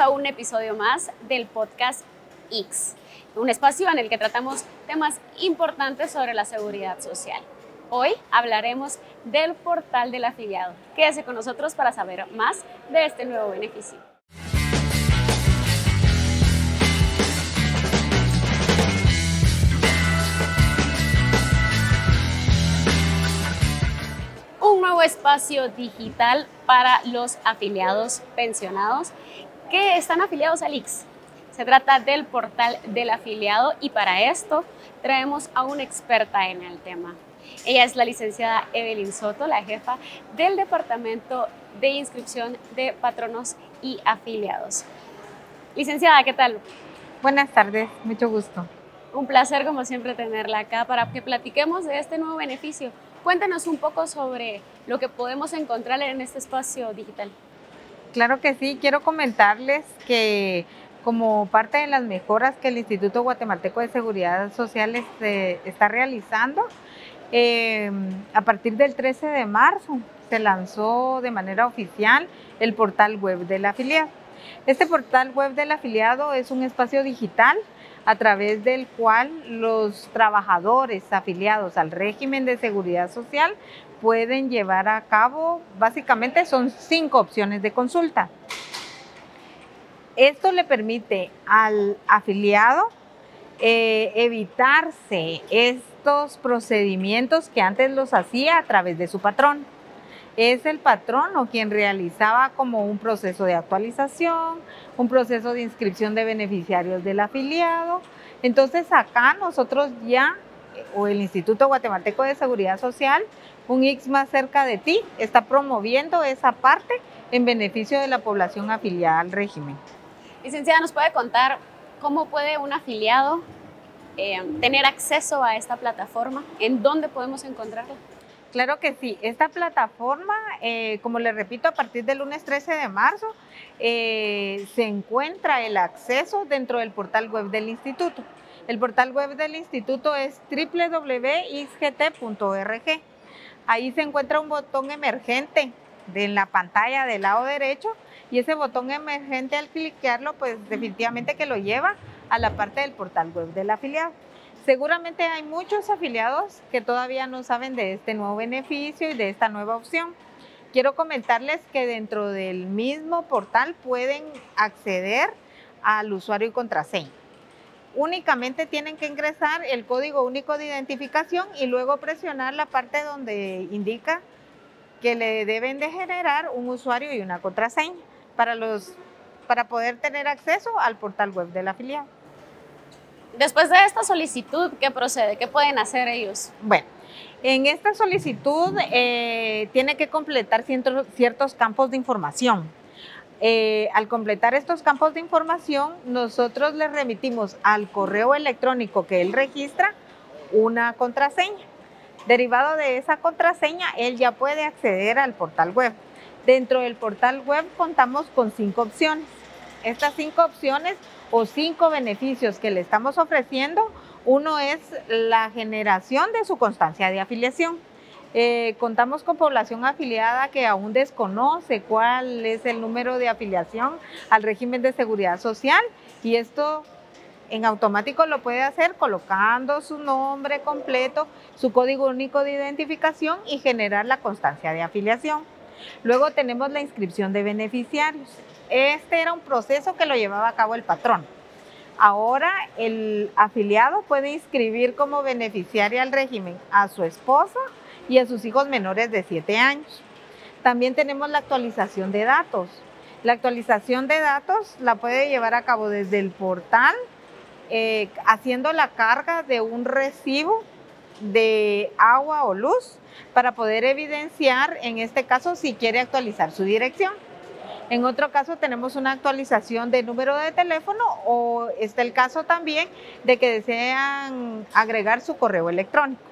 A un episodio más del podcast X, un espacio en el que tratamos temas importantes sobre la seguridad social. Hoy hablaremos del portal del afiliado. Quédese con nosotros para saber más de este nuevo beneficio. Un nuevo espacio digital para los afiliados pensionados que están afiliados al IX. Se trata del portal del afiliado y para esto traemos a una experta en el tema. Ella es la licenciada Evelyn Soto, la jefa del Departamento de Inscripción de Patronos y Afiliados. Licenciada, ¿qué tal? Buenas tardes, mucho gusto. Un placer como siempre tenerla acá para que platiquemos de este nuevo beneficio. Cuéntanos un poco sobre lo que podemos encontrar en este espacio digital. Claro que sí, quiero comentarles que como parte de las mejoras que el Instituto Guatemalteco de Seguridad Social este, está realizando, em, a partir del 13 de marzo se lanzó de manera oficial el portal web del afiliado. Este portal web del afiliado es un espacio digital a través del cual los trabajadores afiliados al régimen de seguridad social pueden llevar a cabo, básicamente son cinco opciones de consulta. Esto le permite al afiliado eh, evitarse estos procedimientos que antes los hacía a través de su patrón. Es el patrón o quien realizaba como un proceso de actualización, un proceso de inscripción de beneficiarios del afiliado. Entonces acá nosotros ya, o el Instituto Guatemalteco de Seguridad Social, un X más cerca de ti, está promoviendo esa parte en beneficio de la población afiliada al régimen. Licenciada, ¿nos puede contar cómo puede un afiliado eh, tener acceso a esta plataforma? ¿En dónde podemos encontrarla? Claro que sí. Esta plataforma, eh, como le repito, a partir del lunes 13 de marzo, eh, se encuentra el acceso dentro del portal web del instituto. El portal web del instituto es www.isgt.org. Ahí se encuentra un botón emergente en la pantalla del lado derecho y ese botón emergente al cliquearlo, pues definitivamente que lo lleva a la parte del portal web del afiliado. Seguramente hay muchos afiliados que todavía no saben de este nuevo beneficio y de esta nueva opción. Quiero comentarles que dentro del mismo portal pueden acceder al usuario y contraseña. Únicamente tienen que ingresar el código único de identificación y luego presionar la parte donde indica que le deben de generar un usuario y una contraseña para, los, para poder tener acceso al portal web del afiliado. Después de esta solicitud, ¿qué procede? ¿Qué pueden hacer ellos? Bueno, en esta solicitud eh, tiene que completar ciertos campos de información. Eh, al completar estos campos de información, nosotros le remitimos al correo electrónico que él registra una contraseña. Derivado de esa contraseña, él ya puede acceder al portal web. Dentro del portal web contamos con cinco opciones. Estas cinco opciones o cinco beneficios que le estamos ofreciendo, uno es la generación de su constancia de afiliación. Eh, contamos con población afiliada que aún desconoce cuál es el número de afiliación al régimen de seguridad social y esto en automático lo puede hacer colocando su nombre completo, su código único de identificación y generar la constancia de afiliación. Luego tenemos la inscripción de beneficiarios. Este era un proceso que lo llevaba a cabo el patrón. Ahora el afiliado puede inscribir como beneficiaria al régimen a su esposa y a sus hijos menores de 7 años. También tenemos la actualización de datos. La actualización de datos la puede llevar a cabo desde el portal, eh, haciendo la carga de un recibo de agua o luz para poder evidenciar, en este caso, si quiere actualizar su dirección. En otro caso tenemos una actualización de número de teléfono o está el caso también de que desean agregar su correo electrónico,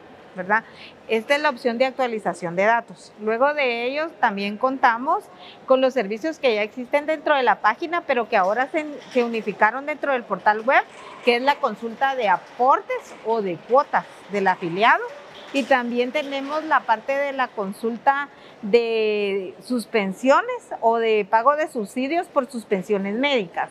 Esta es la opción de actualización de datos. Luego de ellos también contamos con los servicios que ya existen dentro de la página, pero que ahora se, se unificaron dentro del portal web, que es la consulta de aportes o de cuotas del afiliado y también tenemos la parte de la consulta de suspensiones o de pago de subsidios por suspensiones médicas.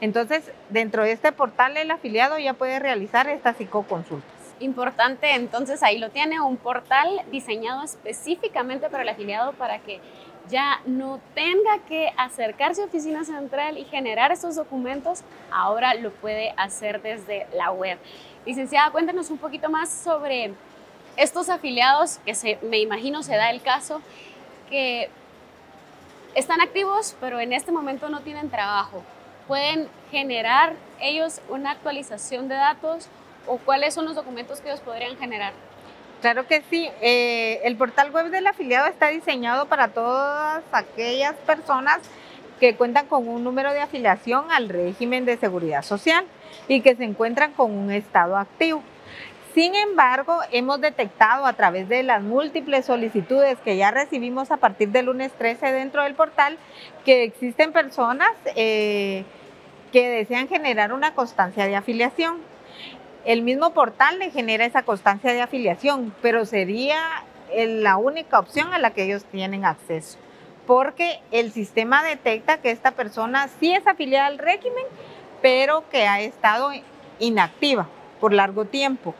Entonces, dentro de este portal el afiliado ya puede realizar estas psicoconsultas. Importante, entonces ahí lo tiene, un portal diseñado específicamente para el afiliado para que ya no tenga que acercarse a oficina central y generar estos documentos, ahora lo puede hacer desde la web. Licenciada, cuéntanos un poquito más sobre estos afiliados, que se, me imagino se da el caso, que están activos, pero en este momento no tienen trabajo. ¿Pueden generar ellos una actualización de datos o cuáles son los documentos que ellos podrían generar? Claro que sí. Eh, el portal web del afiliado está diseñado para todas aquellas personas que cuentan con un número de afiliación al régimen de seguridad social y que se encuentran con un estado activo. Sin embargo, hemos detectado a través de las múltiples solicitudes que ya recibimos a partir del lunes 13 dentro del portal que existen personas eh, que desean generar una constancia de afiliación. El mismo portal le genera esa constancia de afiliación, pero sería la única opción a la que ellos tienen acceso, porque el sistema detecta que esta persona sí es afiliada al régimen, pero que ha estado inactiva por largo tiempo.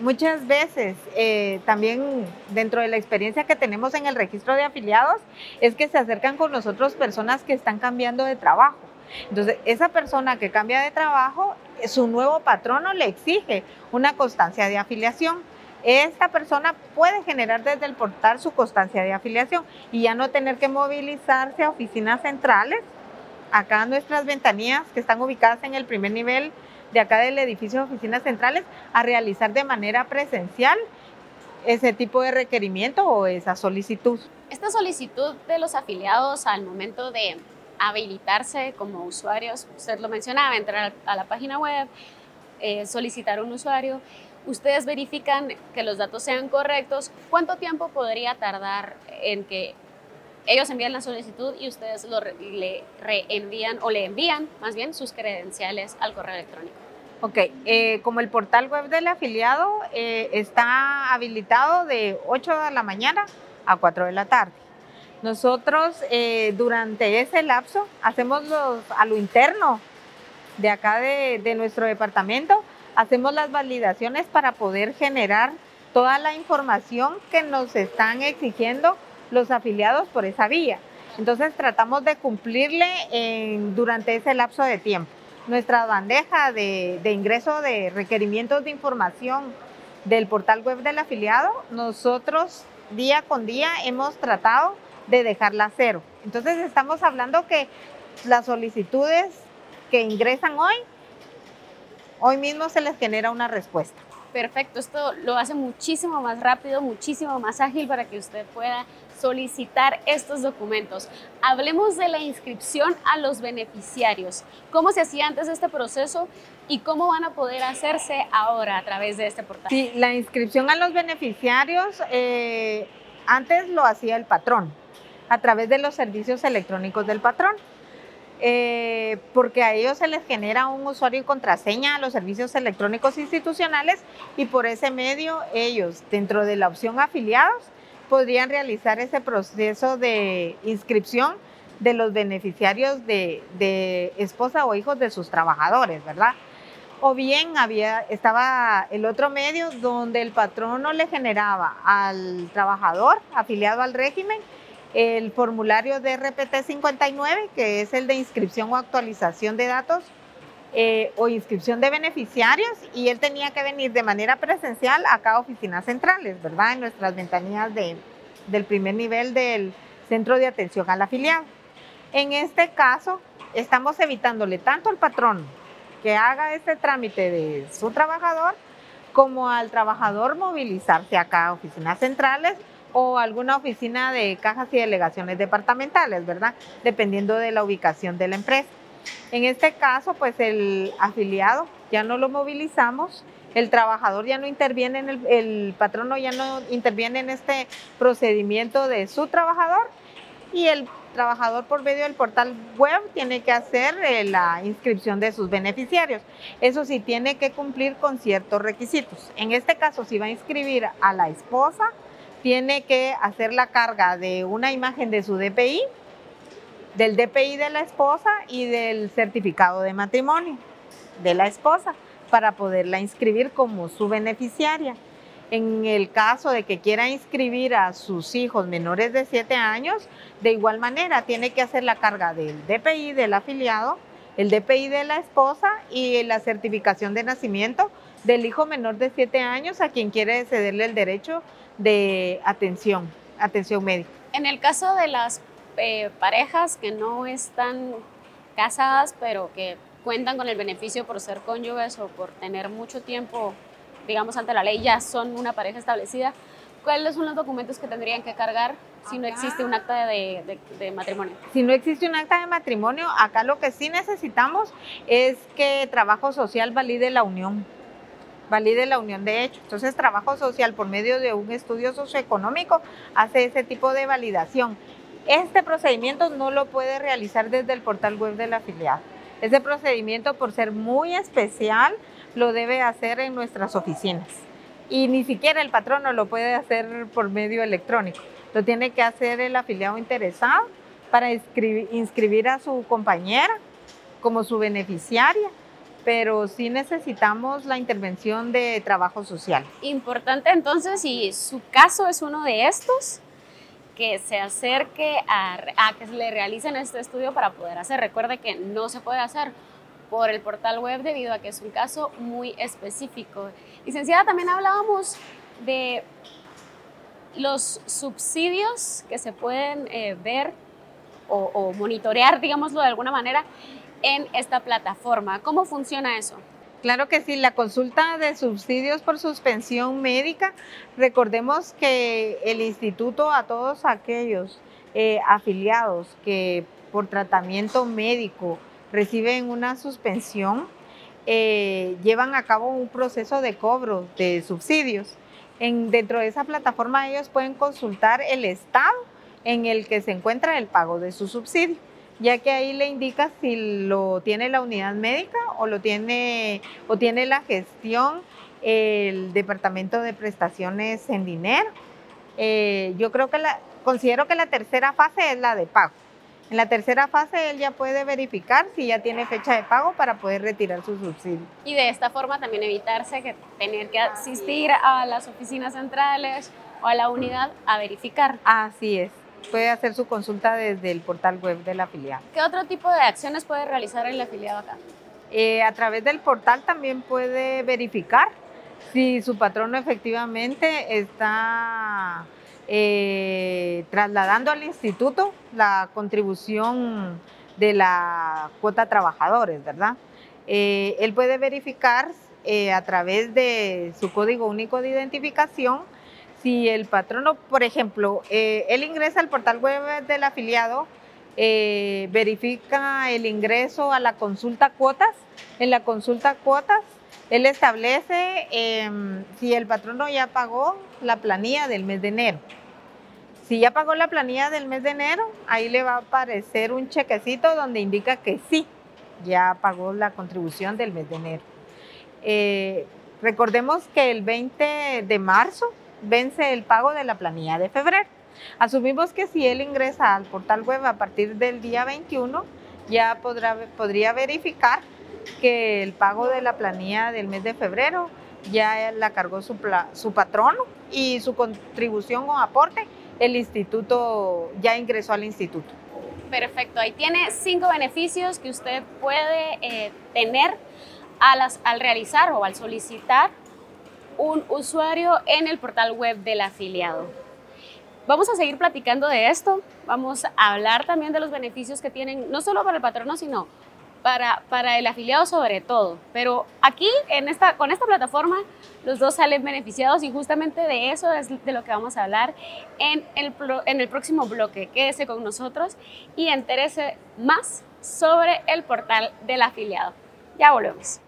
Muchas veces, eh, también dentro de la experiencia que tenemos en el registro de afiliados, es que se acercan con nosotros personas que están cambiando de trabajo. Entonces, esa persona que cambia de trabajo, su nuevo patrono le exige una constancia de afiliación. Esta persona puede generar desde el portal su constancia de afiliación y ya no tener que movilizarse a oficinas centrales. Acá nuestras ventanillas que están ubicadas en el primer nivel de acá del edificio de oficinas centrales a realizar de manera presencial ese tipo de requerimiento o esa solicitud. Esta solicitud de los afiliados al momento de habilitarse como usuarios, usted lo mencionaba, entrar a la página web, eh, solicitar un usuario, ustedes verifican que los datos sean correctos, ¿cuánto tiempo podría tardar en que ellos envían la solicitud y ustedes le reenvían o le envían más bien sus credenciales al correo electrónico? Ok, eh, como el portal web del afiliado eh, está habilitado de 8 de la mañana a 4 de la tarde. Nosotros eh, durante ese lapso hacemos los, a lo interno de acá de, nuestro departamento, hacemos las validaciones para poder generar toda la información que nos están exigiendo los afiliados por esa vía. Entonces tratamos de cumplirle durante ese lapso de tiempo. Nuestra bandeja de, de, ingreso de requerimientos de información del portal web del afiliado, nosotros día con día hemos tratado de dejarla cero. Entonces estamos hablando que las solicitudes que ingresan hoy, hoy mismo se les genera una respuesta. Perfecto, esto lo hace muchísimo más rápido, muchísimo más ágil para que usted pueda solicitar estos documentos. Hablemos de la inscripción a los beneficiarios. ¿Cómo se hacía antes este proceso y cómo van a poder hacerse ahora a través de este portal? Sí, la inscripción a los beneficiarios eh, antes lo hacía el patrón a través de los servicios electrónicos del patrón. Eh, porque a ellos se les genera un usuario y contraseña a los servicios electrónicos institucionales y por ese medio ellos, dentro de la opción afiliados, podrían realizar ese proceso de inscripción de los beneficiarios de, de esposa o hijos de sus trabajadores, ¿verdad? O bien había, estaba el otro medio donde el patrono le generaba al trabajador afiliado al régimen el formulario de RPT 59, que es el de inscripción o actualización de datos eh, o inscripción de beneficiarios, y él tenía que venir de manera presencial a cada oficinas centrales, ¿verdad? En nuestras ventanillas de, del primer nivel del centro de atención al afiliado. En este caso, estamos evitándole tanto al patrón que haga este trámite de su trabajador, como al trabajador movilizarse a cada oficinas centrales o alguna oficina de cajas y delegaciones departamentales, ¿verdad? Dependiendo de la ubicación de la empresa. En este caso, pues el afiliado ya no lo movilizamos, el trabajador ya no interviene en el, el patrono ya no interviene en este procedimiento de su trabajador y el trabajador por medio del portal web tiene que hacer eh, la inscripción de sus beneficiarios. Eso sí, tiene que cumplir con ciertos requisitos. En este caso, si va a inscribir a la esposa, tiene que hacer la carga de una imagen de su DPI, del DPI de la esposa y del certificado de matrimonio de la esposa para poderla inscribir como su beneficiaria. En el caso de que quiera inscribir a sus hijos menores de 7 años, de igual manera tiene que hacer la carga del DPI del afiliado, el DPI de la esposa y la certificación de nacimiento del hijo menor de 7 años a quien quiere cederle el derecho de atención, atención médica. En el caso de las eh, parejas que no están casadas, pero que cuentan con el beneficio por ser cónyuges o por tener mucho tiempo digamos, ante la ley ya son una pareja establecida, ¿cuáles son los documentos que tendrían que cargar si no existe un acta de, de, matrimonio? Si no existe un acta de matrimonio, acá lo que sí necesitamos es que trabajo social valide la unión valide la unión de hecho. Entonces, trabajo social por medio de un estudio socioeconómico hace ese tipo de validación. Este procedimiento no lo puede realizar desde el portal web del afiliado. Ese procedimiento, por ser muy especial, lo debe hacer en nuestras oficinas. Y ni siquiera el patrono lo puede hacer por medio electrónico. Lo tiene que hacer el afiliado interesado para inscribir, a su compañera como su beneficiaria pero sí necesitamos la intervención de trabajo social. Importante entonces, si su caso es uno de estos, que se acerque a, a, que le realicen este estudio para poder hacer. Recuerde que no se puede hacer por el portal web debido a que es un caso muy específico. Licenciada, también hablábamos de los subsidios que se pueden eh, ver o, o, monitorear, digámoslo de alguna manera, en esta plataforma. ¿Cómo funciona eso? Claro que sí, la consulta de subsidios por suspensión médica, recordemos que el instituto a todos aquellos eh, afiliados que por tratamiento médico reciben una suspensión, eh, llevan a cabo un proceso de cobro de subsidios. En, dentro de esa plataforma ellos pueden consultar el estado en el que se encuentra el pago de su subsidio, ya que ahí le indica si lo tiene la unidad médica o lo tiene o tiene la gestión el departamento de prestaciones en dinero. Eh, yo creo que la considero que la tercera fase es la de pago. En la tercera fase él ya puede verificar si ya tiene fecha de pago para poder retirar su subsidio. Y de esta forma también evitarse que tener que asistir a las oficinas centrales o a la unidad a verificar. Así es. Puede hacer su consulta desde el portal web del afiliado. ¿Qué otro tipo de acciones puede realizar el afiliado acá? Eh, a través del portal también puede verificar si su patrono efectivamente está eh, trasladando al instituto la contribución de la cuota trabajadores, ¿verdad? Eh, él puede verificar eh, a través de su código único de identificación si el patrono, por ejemplo, él ingresa al portal web del afiliado, verifica el ingreso a la consulta cuotas, en la consulta cuotas él establece em, si el patrono ya pagó la planilla del mes de enero. Si ya pagó la planilla del mes de enero, ahí le va a aparecer un chequecito donde indica que sí, ya pagó la contribución del mes de enero. Eh, recordemos que el 20 de marzo vence el pago de la planilla de febrero. Asumimos que si él ingresa al portal web a partir del día 21, ya podrá, podría verificar que el pago de la planilla del mes de febrero ya la cargó su, su patrono y su contribución o aporte, el instituto ya ingresó al instituto. Perfecto, ahí tiene cinco beneficios que usted puede eh, tener al realizar o al solicitar un usuario en el portal web del afiliado. Vamos a seguir platicando de esto, vamos a hablar también de los beneficios que tienen, no solo para el patrono, sino para, para el afiliado sobre todo. Pero aquí, en esta, con esta plataforma, los dos salen beneficiados y justamente de eso es de lo que vamos a hablar en el, en el próximo bloque. Quédese con nosotros y entérese más sobre el portal del afiliado. Ya volvemos.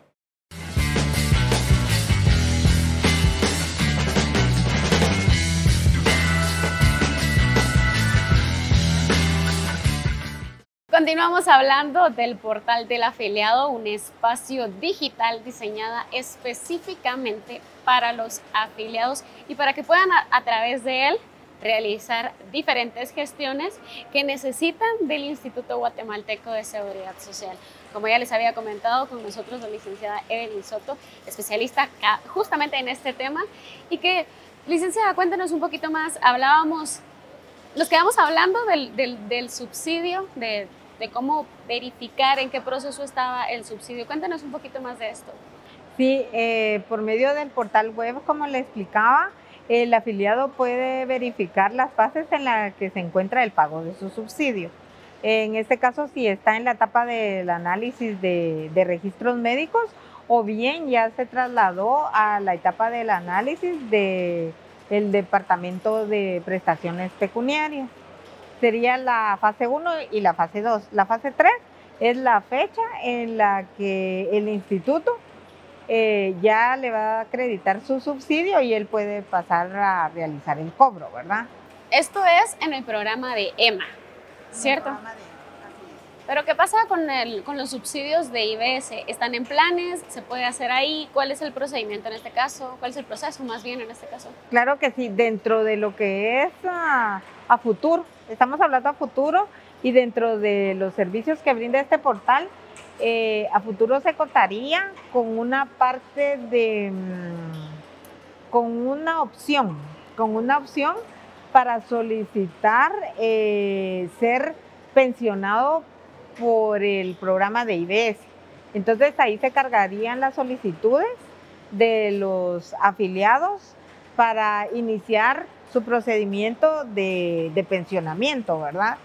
Continuamos hablando del portal del afiliado, un espacio digital diseñada específicamente para los afiliados y para que puedan a, través de él realizar diferentes gestiones que necesitan del Instituto Guatemalteco de Seguridad Social. Como ya les había comentado, con nosotros la licenciada Evelyn Soto, especialista justamente en este tema, y que, licenciada, cuéntenos un poquito más, hablábamos, nos quedamos hablando del subsidio, de de cómo verificar en qué proceso estaba el subsidio. Cuéntanos un poquito más de esto. Sí, eh, por medio del portal web, como le explicaba, el afiliado puede verificar las fases en las que se encuentra el pago de su subsidio. En este caso, si está en la etapa del análisis de, registros médicos o bien ya se trasladó a la etapa del análisis del el departamento de prestaciones pecuniarias sería la fase 1 y la fase 2. La fase 3 es la fecha en la que el instituto eh, ya le va a acreditar su subsidio y él puede pasar a realizar el cobro, ¿verdad? Esto es en el programa de EMA, ¿cierto? Pero ¿qué pasa con, el, con los subsidios de IBS? ¿Están en planes? ¿Se puede hacer ahí? ¿Cuál es el procedimiento en este caso? ¿Cuál es el proceso más bien en este caso? Claro que sí, dentro de lo que es a, a futuro, estamos hablando a futuro y dentro de los servicios que brinda este portal, eh, a futuro se contaría con una parte de, mm, con una opción, con una opción para solicitar eh, ser pensionado por el programa de IBS. Entonces ahí se cargarían las solicitudes de los afiliados para iniciar su procedimiento de, pensionamiento, ¿verdad?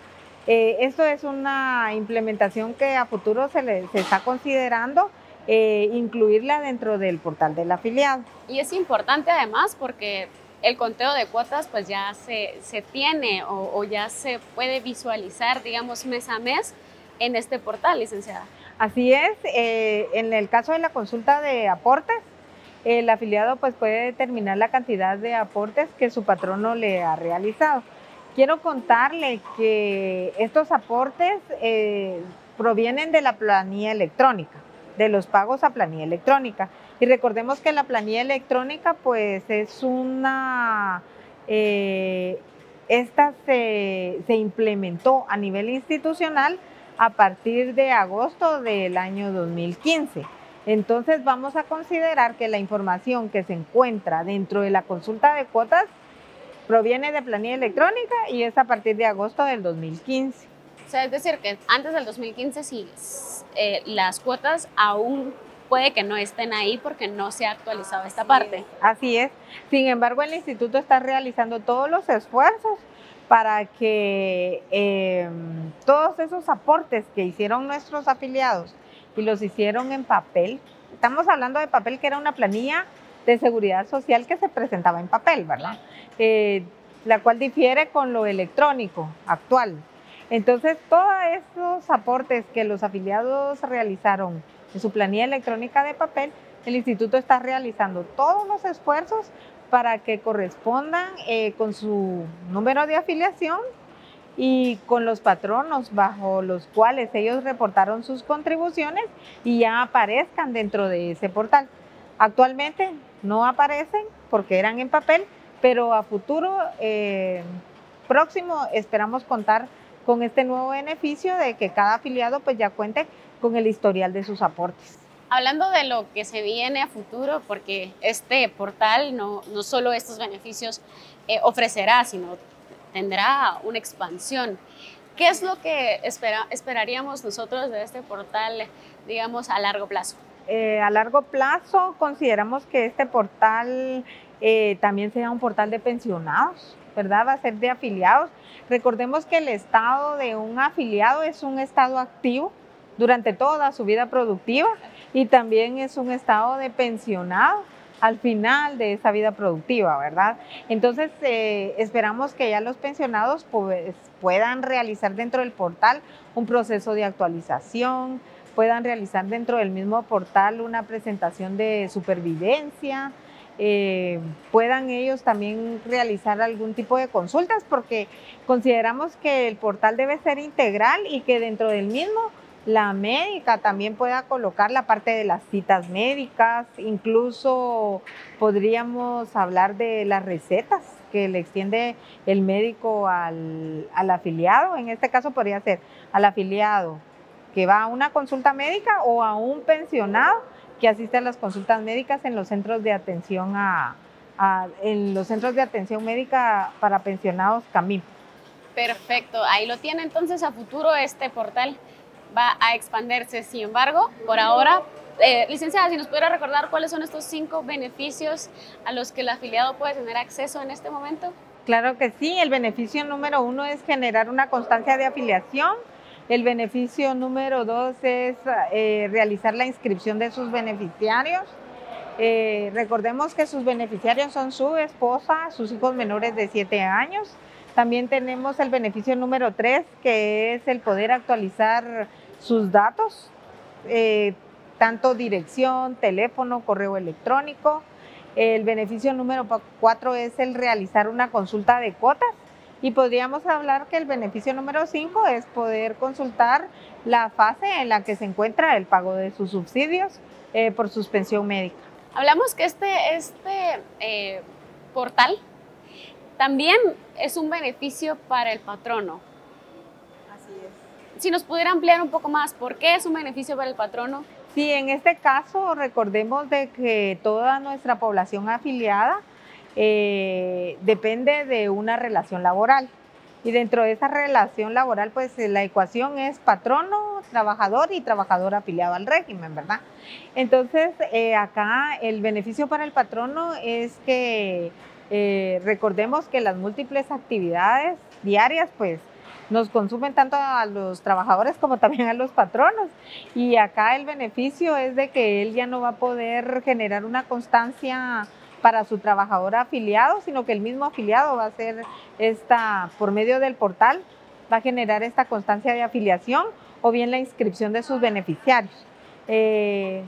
Eh, esto es una implementación que a futuro se, le, se está considerando eh, incluirla dentro del portal del afiliado. Y es importante además porque el conteo de cuotas pues ya se, se tiene o, o, ya se puede visualizar, digamos, mes a mes en este portal, licenciada. Así es, eh, en el caso de la consulta de aportes, el afiliado pues puede determinar la cantidad de aportes que su patrono le ha realizado. Quiero contarle que estos aportes eh, provienen de la planilla electrónica, de los pagos a planilla electrónica. Y recordemos que la planilla electrónica pues es una... Eh, esta se, se implementó a nivel institucional a partir de agosto del año 2015. Entonces vamos a considerar que la información que se encuentra dentro de la consulta de cuotas proviene de planilla electrónica y es a partir de agosto del 2015. O sea, es decir, que antes del 2015 sí, eh, las cuotas aún puede que no estén ahí porque no se ha actualizado esta parte. Así es. Sin embargo, el instituto está realizando todos los esfuerzos para que em, todos esos aportes que hicieron nuestros afiliados y los hicieron en papel, estamos hablando de papel que era una planilla de seguridad social que se presentaba en papel, ¿verdad? Eh, la cual difiere con lo electrónico actual. Entonces, todos esos aportes que los afiliados realizaron en su planilla electrónica de papel, el instituto está realizando todos los esfuerzos para que correspondan eh, con su número de afiliación y con los patronos bajo los cuales ellos reportaron sus contribuciones y ya aparezcan dentro de ese portal. Actualmente no aparecen porque eran en papel, pero a futuro eh, próximo esperamos contar con este nuevo beneficio de que cada afiliado pues ya cuente con el historial de sus aportes. Hablando de lo que se viene a futuro, porque este portal no, no solo estos beneficios eh, ofrecerá, sino tendrá una expansión. ¿Qué es lo que espera, esperaríamos nosotros de este portal, digamos, a largo plazo? Eh, a largo plazo consideramos que este portal eh, también sea un portal de pensionados, ¿verdad? Va a ser de afiliados. Recordemos que el estado de un afiliado es un estado activo durante toda su vida productiva y también es un estado de pensionado al final de esa vida productiva, ¿verdad? Entonces, eh, esperamos que ya los pensionados pues, puedan realizar dentro del portal un proceso de actualización, puedan realizar dentro del mismo portal una presentación de supervivencia eh, puedan ellos también realizar algún tipo de consultas, porque consideramos que el portal debe ser integral y que dentro del mismo la médica también pueda colocar la parte de las citas médicas, incluso podríamos hablar de las recetas que le extiende el médico al, al afiliado, en este caso podría ser al afiliado que va a una consulta médica o a un pensionado que asiste a las consultas médicas en los centros de atención a, en los centros de atención médica para pensionados CAMIM. Perfecto, ahí lo tiene entonces a futuro este portal va a expandirse. Sin embargo, por ahora, eh, licenciada, si nos pudiera recordar cuáles son estos cinco beneficios a los que el afiliado puede tener acceso en este momento. Claro que sí, el beneficio número uno es generar una constancia de afiliación el beneficio número dos es eh, realizar la inscripción de sus beneficiarios. Eh, recordemos que sus beneficiarios son su esposa, sus hijos menores de 7 años. También tenemos el beneficio número tres, que es el poder actualizar sus datos, eh, tanto dirección, teléfono, correo electrónico. El beneficio número cuatro es el realizar una consulta de cuotas. Y podríamos hablar que el beneficio número 5 es poder consultar la fase en la que se encuentra el pago de sus subsidios eh, por suspensión médica. Hablamos que este, este eh, portal también es un beneficio para el patrono. Si nos pudiera ampliar un poco más, ¿por qué es un beneficio para el patrono? Sí, en este caso recordemos de que toda nuestra población afiliada eh, depende de una relación laboral. Y dentro de esa relación laboral, pues eh, la ecuación es patrono, trabajador y trabajador afiliado al régimen, ¿verdad? Entonces, eh, acá el beneficio para el patrono es que recordemos que las múltiples actividades diarias, pues, nos consumen tanto a los trabajadores como también a los patronos. Y acá el beneficio es de que él ya no va a poder generar una constancia para su trabajador afiliado, sino que el mismo afiliado va a hacer esta, por medio del portal, va a generar esta constancia de afiliación o bien la inscripción de sus beneficiarios. Eh,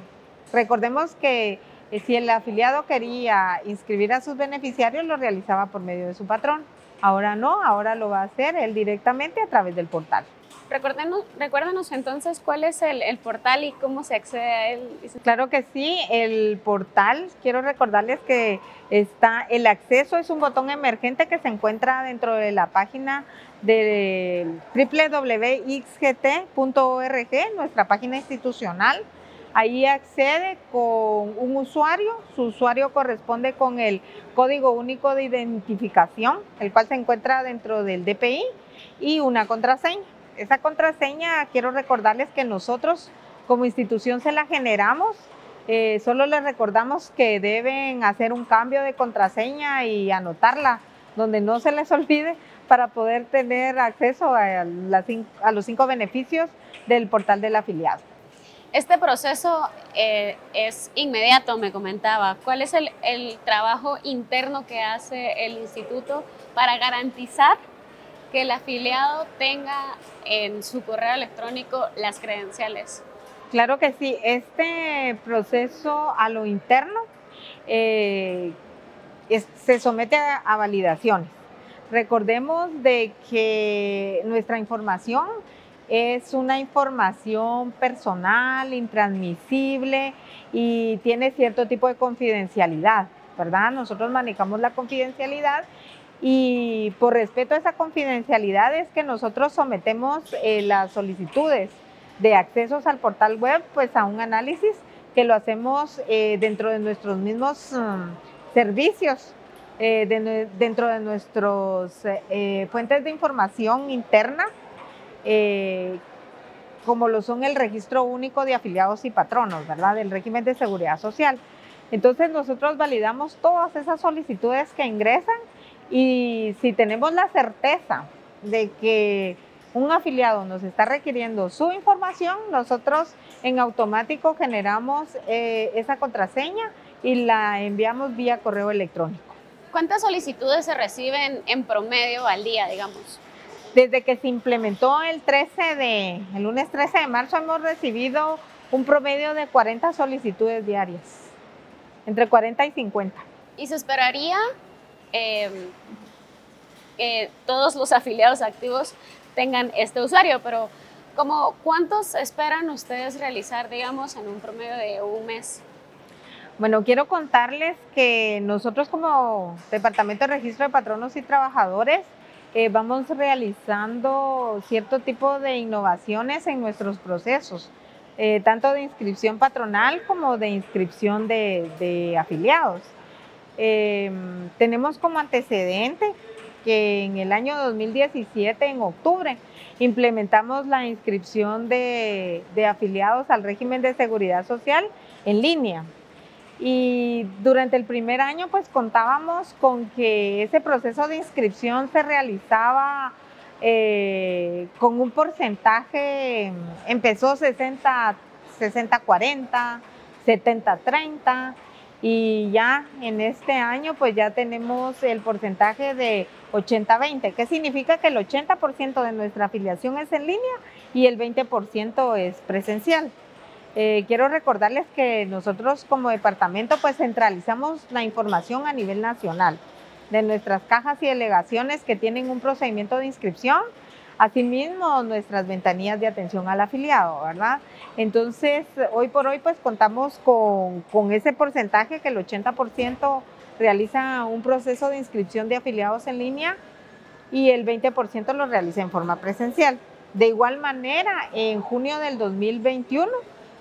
recordemos que eh, si el afiliado quería inscribir a sus beneficiarios, lo realizaba por medio de su patrón. Ahora no, ahora lo va a hacer él directamente a través del portal. Recuérdenos, recuérdenos entonces cuál es el, portal y cómo se accede a él. Claro que sí, el portal, quiero recordarles que está, el acceso es un botón emergente que se encuentra dentro de la página de www.xgt.org, nuestra página institucional. Ahí accede con un usuario, su usuario corresponde con el código único de identificación, el cual se encuentra dentro del DPI, y una contraseña esa contraseña quiero recordarles que nosotros como institución se la generamos. Eh, solo les recordamos que deben hacer un cambio de contraseña y anotarla donde no se les olvide para poder tener acceso a, los cinco beneficios del portal del afiliado. Este proceso eh, es inmediato, me comentaba. ¿Cuál es el, el trabajo interno que hace el instituto para garantizar que el afiliado tenga en su correo electrónico las credenciales. Claro que sí, este proceso a lo interno eh, se somete a, validaciones. Recordemos de que nuestra información es una información personal, intransmisible y tiene cierto tipo de confidencialidad, ¿verdad? Nosotros manejamos la confidencialidad y por respeto a esa confidencialidad es que nosotros sometemos eh, las solicitudes de accesos al portal web pues a un análisis que lo hacemos eh, dentro de nuestros mismos mm, servicios, eh, dentro de nuestros fuentes de información interna, como lo son el registro único de afiliados y patronos, ¿verdad? Del régimen de seguridad social. Entonces nosotros validamos todas esas solicitudes que ingresan y si tenemos la certeza de que un afiliado nos está requiriendo su información, nosotros en automático generamos eh, esa contraseña y la enviamos vía correo electrónico. ¿Cuántas solicitudes se reciben en promedio al día, digamos? Desde que se implementó el 13 de, el lunes 13 de marzo hemos recibido un promedio de 40 solicitudes diarias, entre 40 y 50. Y se esperaría em, que todos los afiliados activos tengan este usuario, pero como ¿cuántos esperan ustedes realizar, digamos, en un promedio de un mes? Bueno, quiero contarles que nosotros como Departamento de Registro de Patronos y Trabajadores eh, vamos realizando cierto tipo de innovaciones en nuestros procesos, eh, tanto de inscripción patronal como de inscripción de, afiliados. Em, tenemos como antecedente que en el año 2017, en octubre, implementamos la inscripción de afiliados al régimen de seguridad social en línea. Y durante el primer año pues contábamos con que ese proceso de inscripción se realizaba eh, con un porcentaje, empezó 60, 60-40, 70-30 y ya en este año pues ya tenemos el porcentaje de 80-20, que significa que el 80% de nuestra afiliación es en línea y el 20% es presencial. Eh, quiero recordarles que nosotros como departamento pues centralizamos la información a nivel nacional de nuestras cajas y delegaciones que tienen un procedimiento de inscripción, asimismo nuestras ventanillas de atención al afiliado, ¿verdad? Entonces, hoy por hoy pues contamos con, con ese porcentaje que el 80% realiza un proceso de inscripción de afiliados en línea y el 20% lo realiza en forma presencial. De igual manera, en junio del 2021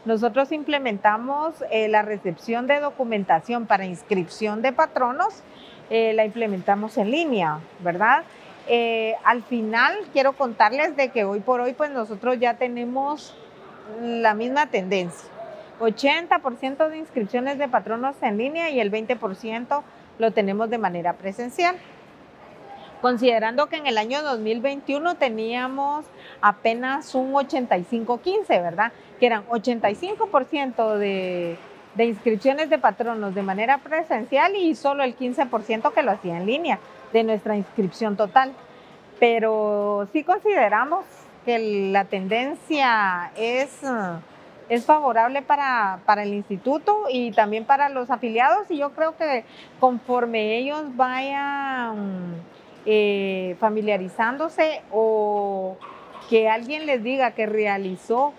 nosotros implementamos eh, la recepción de documentación para inscripción de patronos, eh, la implementamos en línea, ¿verdad? Eh, al final quiero contarles de que hoy por hoy pues nosotros ya tenemos la misma tendencia. 80% de inscripciones de patronos en línea y el 20% lo tenemos de manera presencial. Considerando que en el año 2021 teníamos apenas un 85-15, ¿verdad? que eran 85% de, de inscripciones de patronos de manera presencial y solo el 15% que lo hacía en línea de nuestra inscripción total. Pero sí consideramos que la tendencia es, es favorable para, para, el instituto y también para los afiliados y yo creo que conforme ellos vayan eh, familiarizándose o que alguien les diga que realizó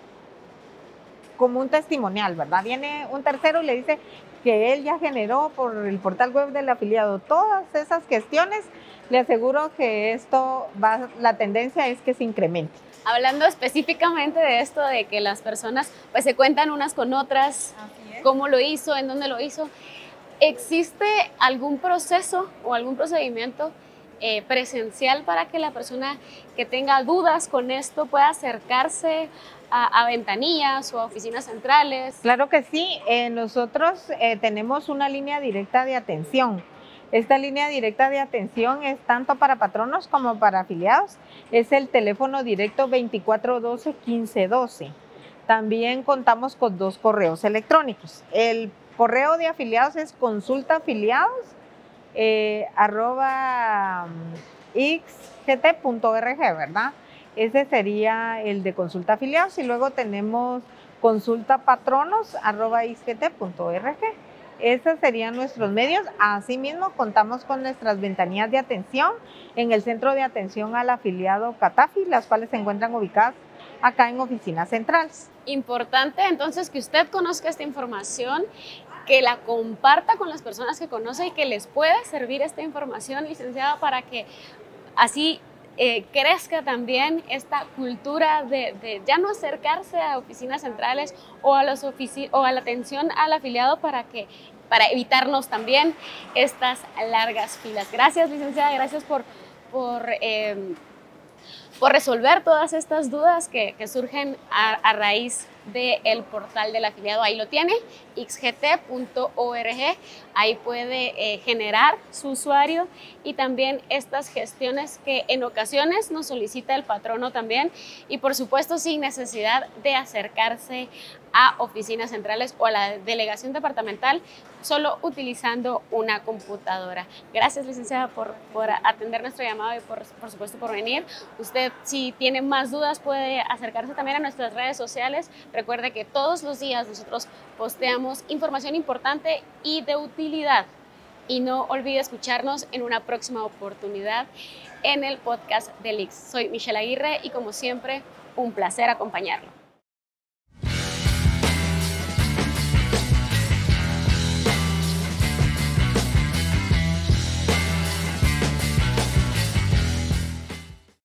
como un testimonial, ¿verdad? Viene un tercero y le dice que él ya generó por el portal web del afiliado todas esas cuestiones, le aseguro que esto va, la tendencia es que se incremente. Hablando específicamente de esto, de que las personas pues se cuentan unas con otras, cómo lo hizo, en dónde lo hizo, ¿existe algún proceso o algún procedimiento eh, presencial para que la persona que tenga dudas con esto pueda acercarse a, ventanillas o a oficinas centrales? Claro que sí. Eh, nosotros eh, tenemos una línea directa de atención. Esta línea directa de atención es tanto para patronos como para afiliados. Es el teléfono directo 2412-1512. También contamos con dos correos electrónicos. El correo de afiliados es consultaafiliados eh, arroba mm, xgt.org, ¿verdad? Ese sería el de consulta afiliados y luego tenemos consulta patronos arroba Esos serían nuestros medios. Asimismo, contamos con nuestras ventanillas de atención en el centro de atención al afiliado Catafi, las cuales se encuentran ubicadas acá en oficinas centrales. Importante entonces que usted conozca esta información, que la comparta con las personas que conoce y que les pueda servir esta información, licenciada, para que así eh, crezca también esta cultura de, ya no acercarse a oficinas centrales o a, los o a la atención al afiliado para que para evitarnos también estas largas filas. Gracias, licenciada, gracias por, por, eh, por resolver todas estas dudas que, surgen a, raíz del portal del afiliado. Ahí lo tiene, xgt.org. Ahí puede eh, generar su usuario y también estas gestiones que en ocasiones nos solicita el patrono también y por supuesto sin necesidad de acercarse a oficinas centrales o a la delegación departamental solo utilizando una computadora. Gracias, licenciada, por, atender nuestro llamado y por, por, supuesto por venir. Usted, si tiene más dudas, puede acercarse también a nuestras redes sociales. Recuerde que todos los días nosotros posteamos información importante y de utilidad y no olvide escucharnos en una próxima oportunidad en el podcast de Lix. Soy Michelle Aguirre y como siempre, un placer acompañarlo.